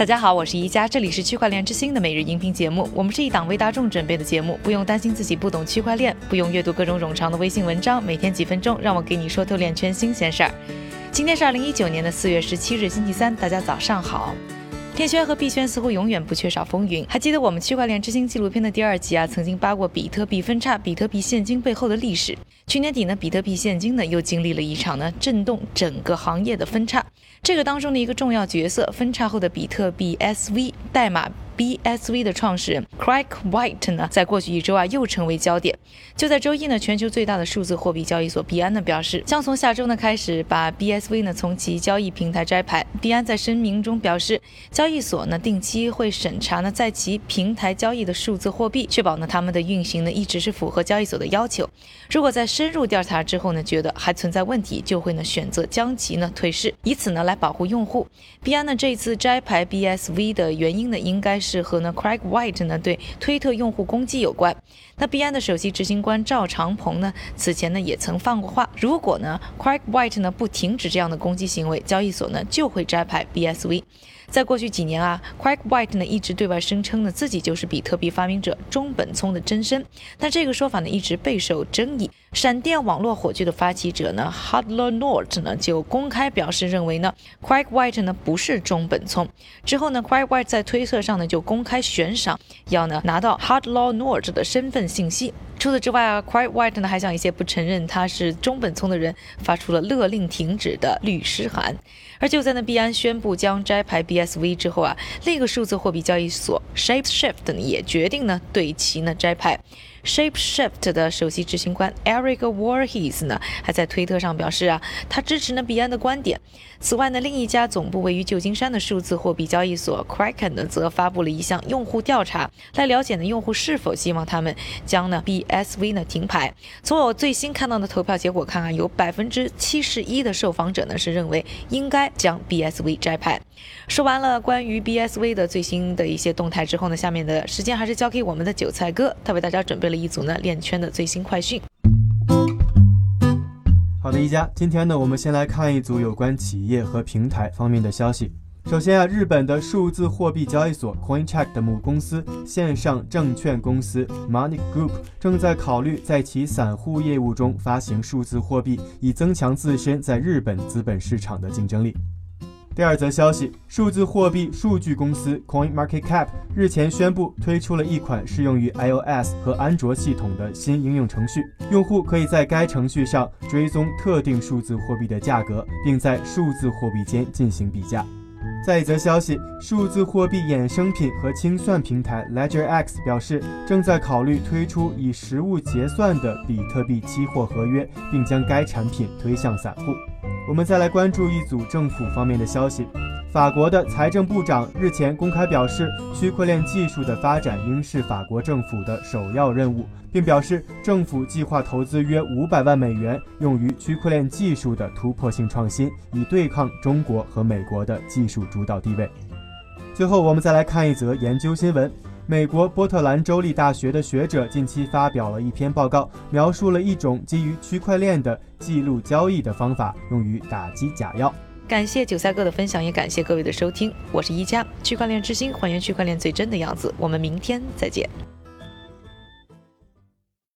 大家好，我是宜佳，这里是区块链之星的每日音频节目。我们是一档为大众准备的节目，不用担心自己不懂区块链，不用阅读各种冗长的微信文章，每天几分钟，让我给你说透链圈新鲜事儿。今天是二零一九年的四月十七日，星期三，大家早上好。天圈和币圈似乎永远不缺少风云。还记得我们区块链之星纪录片的第二集啊，曾经扒过比特币分叉、比特币现金背后的历史。去年底呢，比特币现金呢又经历了一场呢震动整个行业的分叉。这个当中的一个重要角色，分叉后的比特币 SV 代码。BSV 的创始人 Craig White 呢，在过去一周啊，又成为焦点。就在周一呢，全球最大的数字货币交易所币安呢表示，将从下周呢开始把 BSV 呢从其交易平台摘牌。币安在声明中表示，交易所呢定期会审查呢在其平台交易的数字货币，确保呢他们的运行呢一直是符合交易所的要求。如果在深入调查之后呢，觉得还存在问题，就会呢选择将其呢退市，以此呢来保护用户。币安呢这次摘牌 BSV 的原因呢，应该是。是和呢，Craig White 呢对推特用户攻击有关。那币安的首席执行官赵长鹏呢，此前呢也曾放过话，如果呢 Craig White 呢不停止这样的攻击行为，交易所呢就会摘牌 BSV。在过去几年啊，Craig White 呢一直对外声称呢自己就是比特币发明者中本聪的真身，但这个说法呢一直备受争议。闪电网络火炬的发起者呢，Hardlaw Nord 呢就公开表示认为呢，Craig White 呢不是中本聪。之后呢，Craig White 在推特上呢就公开悬赏，要呢拿到 Hardlaw Nord 的身份信息。除此之外啊，Quiet White 呢还向一些不承认他是中本聪的人发出了勒令停止的律师函。而就在呢币安宣布将摘牌 BSV 之后啊，另一个数字货币交易所 Shapeshift 呢也决定呢对其呢摘牌。Shapeshift 的首席执行官 Eric Warhes 呢，还在推特上表示啊，他支持呢币安的观点。此外呢，另一家总部位于旧金山的数字货币交易所 Kraken 呢，则发布了一项用户调查，来了解呢用户是否希望他们将呢 BSV 呢停牌。从我最新看到的投票结果看啊，有百分之七十一的受访者呢是认为应该将 BSV 摘牌。说完了关于 BSV 的最新的一些动态之后呢，下面的时间还是交给我们的韭菜哥，他为大家准备。了一组呢链圈的最新快讯。好的，一家，今天呢，我们先来看一组有关企业和平台方面的消息。首先啊，日本的数字货币交易所 CoinCheck 的母公司线上证券公司 Money Group 正在考虑在其散户业务中发行数字货币，以增强自身在日本资本市场的竞争力。第二则消息，数字货币数据公司 CoinMarketCap 日前宣布推出了一款适用于 iOS 和安卓系统的新应用程序，用户可以在该程序上追踪特定数字货币的价格，并在数字货币间进行比价。再一则消息，数字货币衍生品和清算平台 LedgerX 表示，正在考虑推出以实物结算的比特币期货合约，并将该产品推向散户。我们再来关注一组政府方面的消息。法国的财政部长日前公开表示，区块链技术的发展应是法国政府的首要任务，并表示政府计划投资约五百万美元用于区块链技术的突破性创新，以对抗中国和美国的技术主导地位。最后，我们再来看一则研究新闻。美国波特兰州立大学的学者近期发表了一篇报告，描述了一种基于区块链的记录交易的方法，用于打击假药。感谢韭菜哥的分享，也感谢各位的收听。我是一加区块链之星，还原区块链最真的样子。我们明天再见。